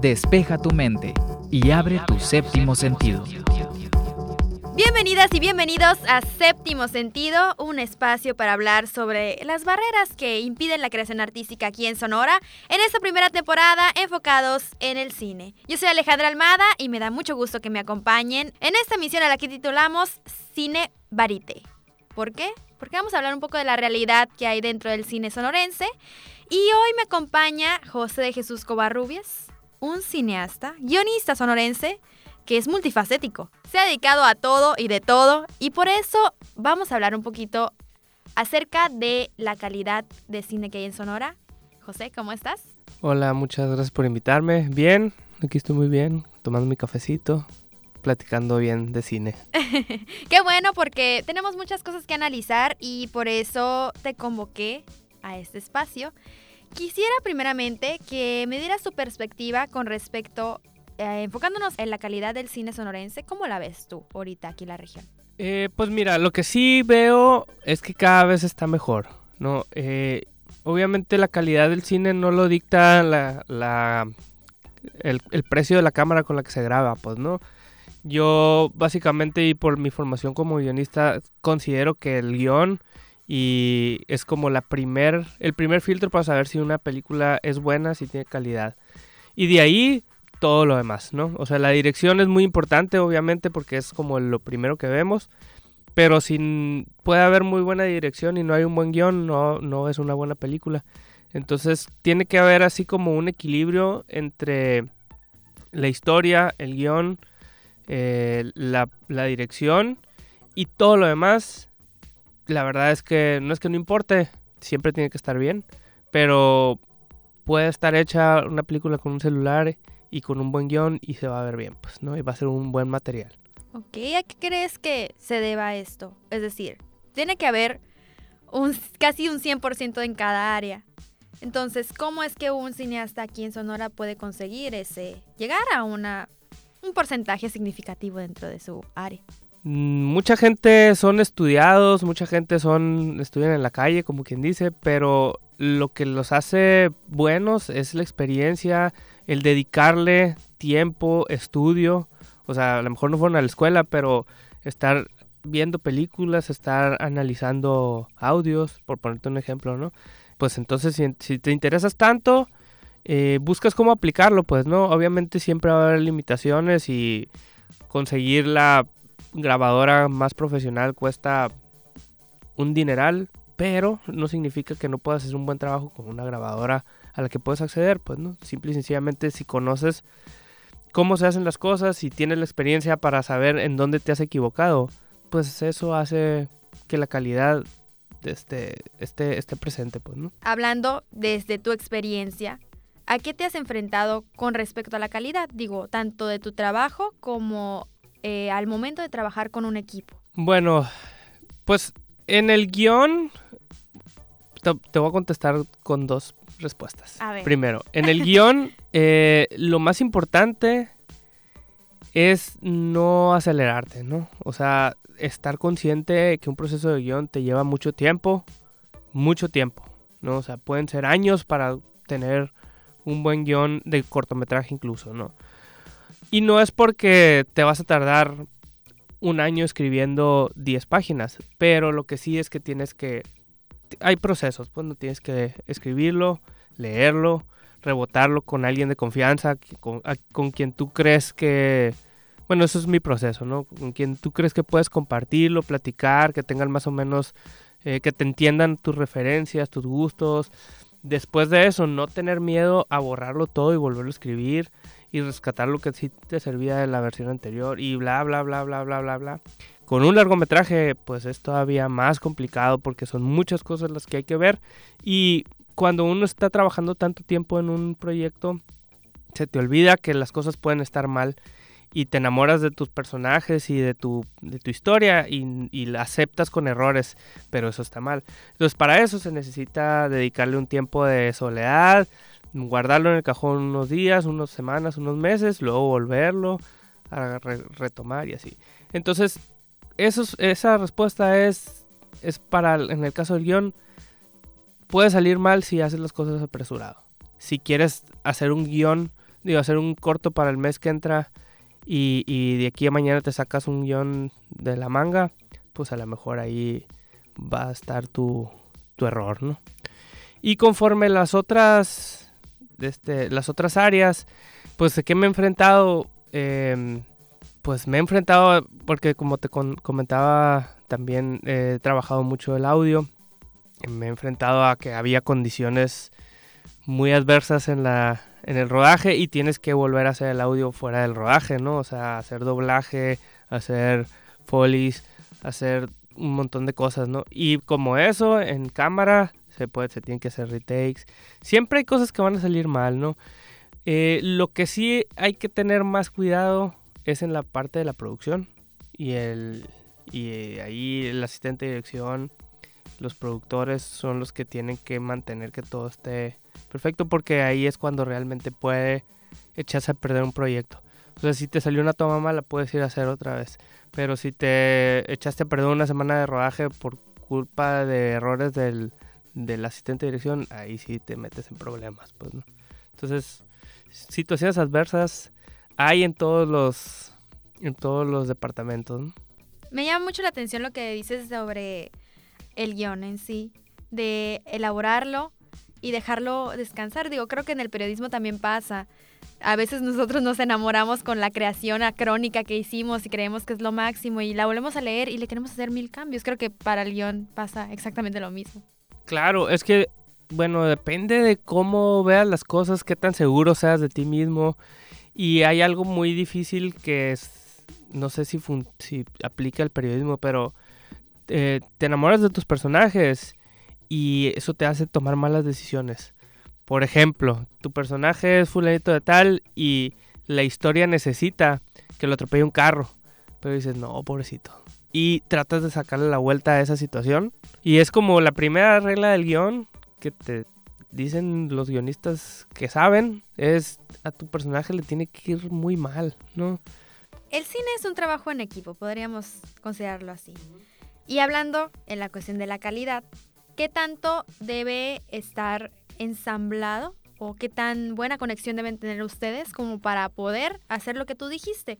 despeja tu mente y abre tu séptimo sentido. Bienvenidas y bienvenidos a Séptimo Sentido, un espacio para hablar sobre las barreras que impiden la creación artística aquí en Sonora en esta primera temporada enfocados en el cine. Yo soy Alejandra Almada y me da mucho gusto que me acompañen en esta emisión a la que titulamos Cine Barite. ¿Por qué? Porque vamos a hablar un poco de la realidad que hay dentro del cine sonorense y hoy me acompaña José de Jesús Covarrubias, un cineasta, guionista sonorense, que es multifacético. Se ha dedicado a todo y de todo y por eso vamos a hablar un poquito acerca de la calidad de cine que hay en Sonora. José, ¿cómo estás? Hola, muchas gracias por invitarme. Bien, aquí estoy muy bien, tomando mi cafecito, platicando bien de cine. Qué bueno porque tenemos muchas cosas que analizar y por eso te convoqué a este espacio. Quisiera primeramente que me dieras tu perspectiva con respecto, eh, enfocándonos en la calidad del cine sonorense, ¿cómo la ves tú ahorita aquí en la región? Eh, pues mira, lo que sí veo es que cada vez está mejor, ¿no? Eh, obviamente la calidad del cine no lo dicta la, la el, el, precio de la cámara con la que se graba, pues, ¿no? Yo básicamente y por mi formación como guionista considero que el guion y es como la primer, el primer filtro para saber si una película es buena, si tiene calidad. Y de ahí todo lo demás, ¿no? O sea, la dirección es muy importante, obviamente, porque es como lo primero que vemos. Pero si puede haber muy buena dirección y no hay un buen guion, no, no es una buena película. Entonces tiene que haber así como un equilibrio entre la historia, el guion, eh, la, la dirección y todo lo demás la verdad es que no es que no importe, siempre tiene que estar bien, pero puede estar hecha una película con un celular y con un buen guion y se va a ver bien, pues, ¿no? Y va a ser un buen material. Ok, ¿a qué crees que se deba esto? Es decir, tiene que haber un, casi un 100% en cada área. Entonces, ¿cómo es que un cineasta aquí en Sonora puede conseguir ese, llegar a una, un porcentaje significativo dentro de su área? Mm, mucha gente son estudiados, mucha gente son estudian en la calle, como quien dice, pero lo que los hace buenos es la experiencia, el dedicarle tiempo, estudio, o sea, a lo mejor no fueron a la escuela, pero estar viendo películas, estar analizando audios, por ponerte un ejemplo, ¿no? Pues entonces, si, te interesas tanto, eh, buscas cómo aplicarlo, pues, ¿no? Obviamente siempre va a haber limitaciones y conseguir la grabadora más profesional cuesta un dineral, pero no significa que no puedas hacer un buen trabajo con una grabadora a la que puedes acceder, pues no, simple y sencillamente si conoces cómo se hacen las cosas y tienes la experiencia para saber en dónde te has equivocado, pues eso hace que la calidad este, esté, esté presente, pues, ¿no? Hablando desde tu experiencia, ¿a qué te has enfrentado con respecto a la calidad? Digo, tanto de tu trabajo como eh, al momento de trabajar con un equipo? Bueno, pues en el guion te, voy a contestar con dos respuestas. Primero, en el guion eh, lo más importante es no acelerarte, ¿no? O sea, estar consciente que un proceso de guion te lleva mucho tiempo, mucho tiempo, ¿no? O sea, pueden ser años para tener un buen guion de cortometraje incluso, ¿no? Y no es porque te vas a tardar un año escribiendo 10 páginas, pero lo que sí es que tienes que... Hay procesos, pues no tienes que escribirlo, leerlo, rebotarlo con alguien de confianza, con, con, quien tú crees que... Bueno, eso es mi proceso, ¿no? Con quien tú crees que puedes compartirlo, platicar, que tengan más o menos... Eh, que te entiendan tus referencias, tus gustos. Después de eso, no tener miedo a borrarlo todo y volverlo a escribir y rescatar lo que sí te servía de la versión anterior y bla, bla, bla, bla, bla, bla, bla. Con un largometraje, pues es todavía más complicado porque son muchas cosas las que hay que ver y cuando uno está trabajando tanto tiempo en un proyecto, se te olvida que las cosas pueden estar mal y te enamoras de tus personajes y de tu, de tu historia y, y, la aceptas con errores, pero eso está mal. Entonces para eso se necesita dedicarle un tiempo de soledad, guardarlo en el cajón unos días, unas semanas, unos meses, luego volverlo a retomar y así. Entonces, esa respuesta es, es para, en el caso del guion, puede salir mal si haces las cosas apresurado. Si quieres hacer un guion digo, hacer un corto para el mes que entra y, y de aquí a mañana te sacas un guion de la manga, pues a lo mejor ahí va a estar tu, tu error, ¿no? Y conforme las otras, este, las otras áreas, pues de que me he enfrentado, em, pues me he enfrentado, porque como te comentaba, también he trabajado mucho el audio, me he enfrentado a que había condiciones muy adversas en la en el rodaje y tienes que volver a hacer el audio fuera del rodaje, ¿no? O sea, hacer doblaje, hacer folies, hacer un montón de cosas, ¿no? Y como eso, en cámara se puede, se tienen que hacer retakes. Siempre hay cosas que van a salir mal, ¿no? Eh, lo que sí hay que tener más cuidado es en la parte de la producción y el y eh, ahí el asistente de dirección, los productores son los que tienen que mantener que todo esté perfecto porque ahí es cuando realmente puede echarse a perder un proyecto. O si te salió una toma mala, puedes ir a hacer otra vez. Pero si te echaste a perder una semana de rodaje por culpa de errores del, asistente de dirección, ahí sí te metes en problemas, pues, ¿no? Entonces, situaciones adversas hay en todos los en todos los departamentos. Me llama mucho la atención lo que dices sobre el guion en sí, de elaborarlo y dejarlo descansar. Digo, creo que en el periodismo también pasa a veces nosotros nos enamoramos con la creación acrónica que hicimos y creemos que es lo máximo y la volvemos a leer y le queremos hacer mil cambios. Creo que para el guion pasa exactamente lo mismo. Claro, es que, bueno, depende de cómo veas las cosas, qué tan seguro seas de ti mismo. Y hay algo muy difícil que es, no sé si, aplica el periodismo, pero eh, te enamoras de tus personajes y eso te hace tomar malas decisiones. Por ejemplo, tu personaje es fulanito de tal y la historia necesita que lo atropelle un carro. Pero dices, no, pobrecito. Y tratas de sacarle la vuelta a esa situación. Y es como la primera regla del guion que te dicen los guionistas que saben. Es a tu personaje le tiene que ir muy mal, ¿no? El cine es un trabajo en equipo, podríamos considerarlo así. Y hablando en la cuestión de la calidad, ¿qué tanto debe estar ensamblado o qué tan buena conexión deben tener ustedes como para poder hacer lo que tú dijiste.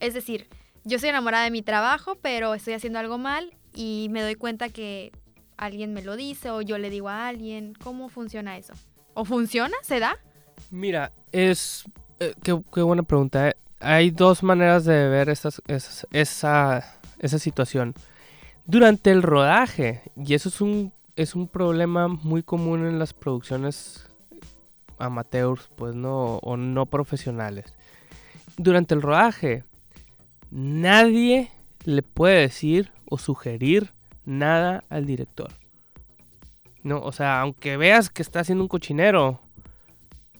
Es decir, yo soy enamorada de mi trabajo, pero estoy haciendo algo mal y me doy cuenta que alguien me lo dice o yo le digo a alguien. ¿Cómo funciona eso? ¿O funciona? ¿Se da? Mira, es... Eh, qué, buena pregunta. Eh. Hay dos maneras de ver esa, esa situación. Durante el rodaje, y eso es un es un problema muy común en las producciones amateurs, pues no, o no profesionales. Durante el rodaje, nadie le puede decir o sugerir nada al director. No, o sea, aunque veas que está haciendo un cochinero,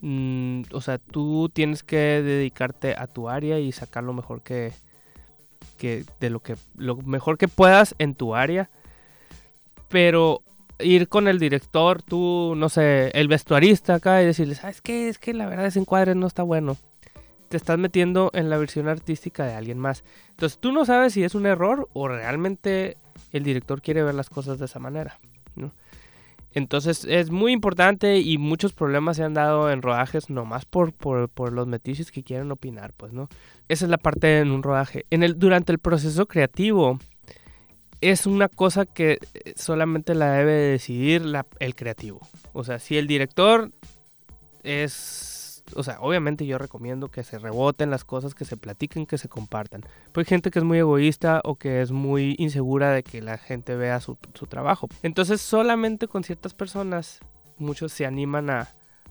mm, o sea, tú tienes que dedicarte a tu área y sacar lo mejor que, que de lo que lo mejor que puedas en tu área. Pero ir con el director, tú, no sé, el vestuarista acá y decirle, ¿sabes qué? Es que la verdad ese encuadre no está bueno. Te estás metiendo en la versión artística de alguien más. Entonces tú no sabes si es un error o realmente el director quiere ver las cosas de esa manera. ¿no? Entonces es muy importante y muchos problemas se han dado en rodajes nomás por, por, por los metiches que quieren opinar, pues, ¿no? Esa es la parte en un rodaje. En el, durante el proceso creativo, es una cosa que eh, solamente la debe decidir el creativo. O sea, si el director es... O sea, obviamente yo recomiendo que se reboten las cosas, que se platiquen, que se compartan. Pero hay gente que es muy egoísta o que es muy insegura de que la gente vea su, trabajo. Entonces solamente con ciertas personas muchos se animan a,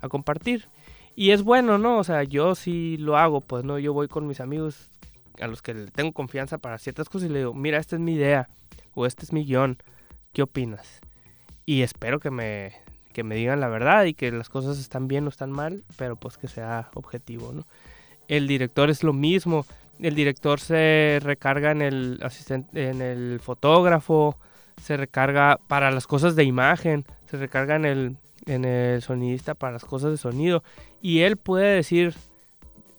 compartir. Y es bueno, ¿no? O sea, yo sí lo hago, pues no, yo voy con mis amigos a los que tengo confianza para ciertas cosas y le digo, mira, esta es mi idea o este es mi guion, ¿qué opinas? Y espero que me, que me digan la verdad y que las cosas están bien o están mal, pero pues que sea objetivo, ¿no? El director es lo mismo, el director se recarga en el asistente, en el fotógrafo, se recarga para las cosas de imagen, se recarga en el, en el sonidista para las cosas de sonido y él puede decir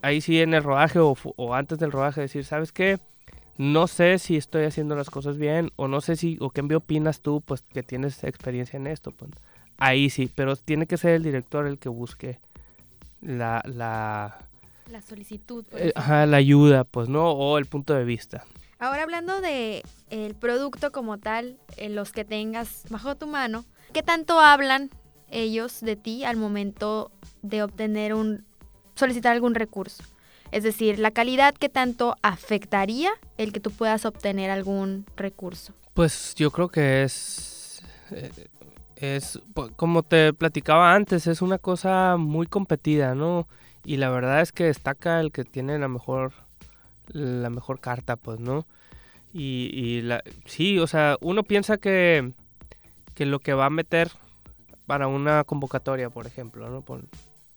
ahí sí en el rodaje o, antes del rodaje decir, ¿sabes qué? no sé si estoy haciendo las cosas bien o no sé si, o qué me opinas tú, pues que tienes experiencia en esto. Pues, ahí sí, pero tiene que ser el director el que busque la, la, La solicitud. Eh, ajá, la ayuda, pues, ¿no? O el punto de vista. Ahora hablando de el producto como tal, en los que tengas bajo tu mano, ¿qué tanto hablan ellos de ti al momento de obtener un solicitar algún recurso? Es decir, la calidad que tanto afectaría el que tú puedas obtener algún recurso. Pues yo creo que es eh, es como te platicaba antes, es una cosa muy competida, ¿no? Y la verdad es que destaca el que tiene la mejor la mejor carta, pues, ¿no? Y, y la, sí, o sea, uno piensa que, que lo que va a meter para una convocatoria, por ejemplo, ¿no? Por,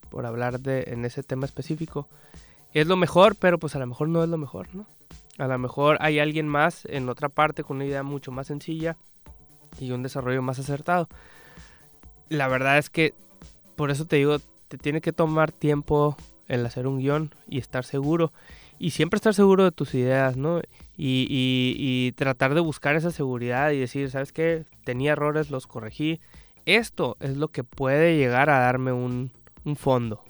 por hablar de en ese tema específico, es lo mejor, pero pues a lo mejor no es lo mejor, ¿no? A lo mejor hay alguien más en otra parte con una idea mucho más sencilla y un desarrollo más acertado. La verdad es que, por eso te digo, te tiene que tomar tiempo el hacer un guion y estar seguro. Y siempre estar seguro de tus ideas, ¿no? Y, y, tratar de buscar esa seguridad y decir, ¿sabes qué? Tenía errores, los corregí. Esto es lo que puede llegar a darme un, un fondo.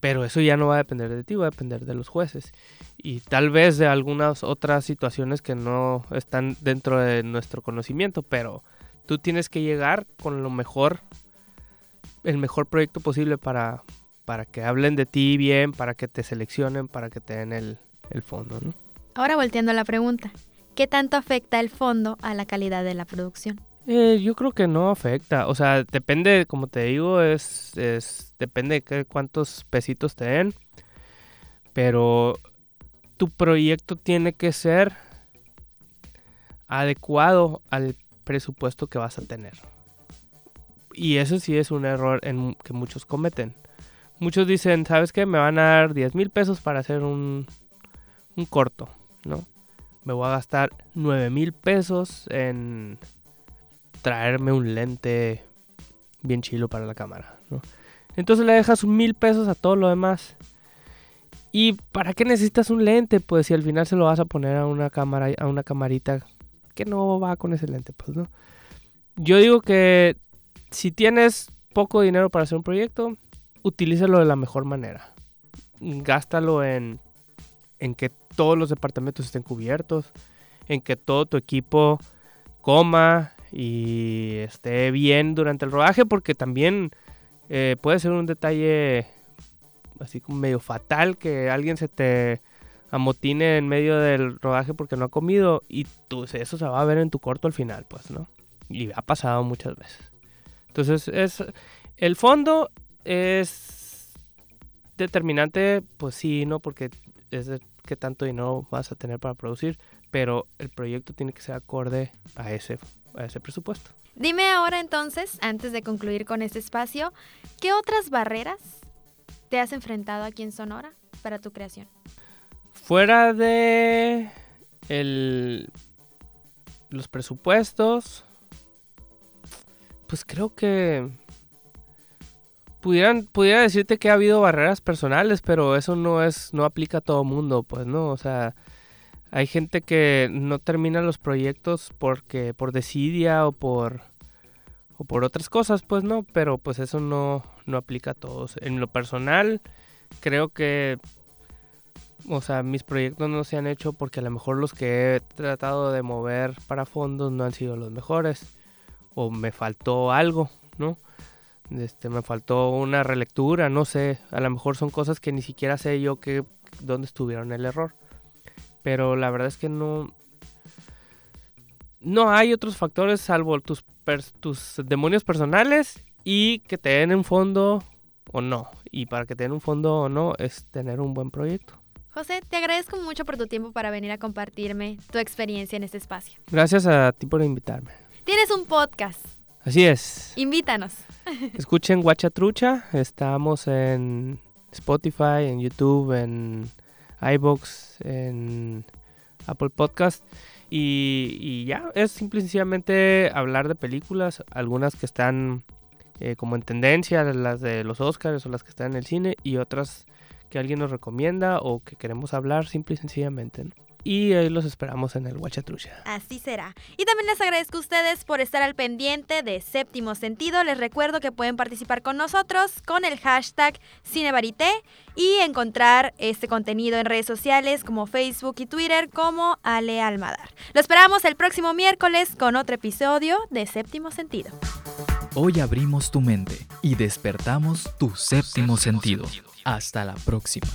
Pero eso ya no va a depender de ti, va a depender de los jueces. Y tal vez de algunas otras situaciones que no están dentro de nuestro conocimiento, pero tú tienes que llegar con lo mejor, el mejor proyecto posible para, para que hablen de ti bien, para que te seleccionen, para que te den el, fondo. ¿no? Ahora volteando a la pregunta, ¿qué tanto afecta el fondo a la calidad de la producción? Eh, yo creo que no afecta, o sea, depende, como te digo, es, es depende de cuántos pesitos te den, pero tu proyecto tiene que ser adecuado al presupuesto que vas a tener. Y eso sí es un error que muchos cometen muchos dicen, ¿sabes qué? Me van a dar 10 mil pesos para hacer un, un corto, ¿no? Me voy a gastar 9 mil pesos en traerme un lente bien chilo para la cámara, ¿no? Entonces le dejas mil pesos a todo lo demás. ¿Y para qué necesitas un lente? Pues si al final se lo vas a poner a una cámara, a una camarita que no va con ese lente, pues, ¿no? Yo digo que si tienes poco dinero para hacer un proyecto, utilízalo de la mejor manera. Gástalo en, que todos los departamentos estén cubiertos, en que todo tu equipo coma y esté bien durante el rodaje, porque también eh, puede ser un detalle así como medio fatal que alguien se te amotine en medio del rodaje porque no ha comido y tú, eso se va a ver en tu corto al final, pues, ¿no? Y ha pasado muchas veces. Entonces, es el fondo es determinante, pues sí, ¿no? Porque es de qué tanto dinero vas a tener para producir, pero el proyecto tiene que ser acorde a ese, a ese presupuesto. Dime ahora entonces, antes de concluir con este espacio, ¿qué otras barreras te has enfrentado aquí en Sonora para tu creación? Fuera de el, los presupuestos, pues creo que pudieran, pudiera decirte que ha habido barreras personales, pero eso no es, no aplica a todo mundo, pues, ¿no? O sea, hay gente que no termina los proyectos porque, por desidia o por, o por otras cosas, pues, ¿no? Pero pues eso no, no aplica a todos. En lo personal, creo que, o sea, mis proyectos no se han hecho porque a lo mejor los que he tratado de mover para fondos no han sido los mejores. O me faltó algo, ¿no? Este, me faltó una relectura, no sé, a lo mejor son cosas que ni siquiera sé yo que dónde estuvieron el error. Pero la verdad es que no no hay otros factores salvo tus tus demonios personales y que te den un fondo o no. Y para que te den un fondo o no es tener un buen proyecto. José, te agradezco mucho por tu tiempo para venir a compartirme tu experiencia en este espacio. Gracias a ti por invitarme. Tienes un podcast. Así es. Invítanos. Escuchen Guacha Trucha. Estamos en Spotify, en YouTube, en iBox, en Apple Podcast. Y, ya, es simplemente hablar de películas, algunas que están eh, como en tendencia, las de los Oscars o las que están en el cine, y otras que alguien nos recomienda o que queremos hablar simple y sencillamente. Y ahí los esperamos en el Huachatrucha. Así será. Y también les agradezco a ustedes por estar al pendiente de Séptimo Sentido. Les recuerdo que pueden participar con nosotros con el hashtag Cinebarité y encontrar este contenido en redes sociales como Facebook y Twitter como Ale Almadar. Lo esperamos el próximo miércoles con otro episodio de Séptimo Sentido. Hoy abrimos tu mente y despertamos tu séptimo sentido. Hasta la próxima.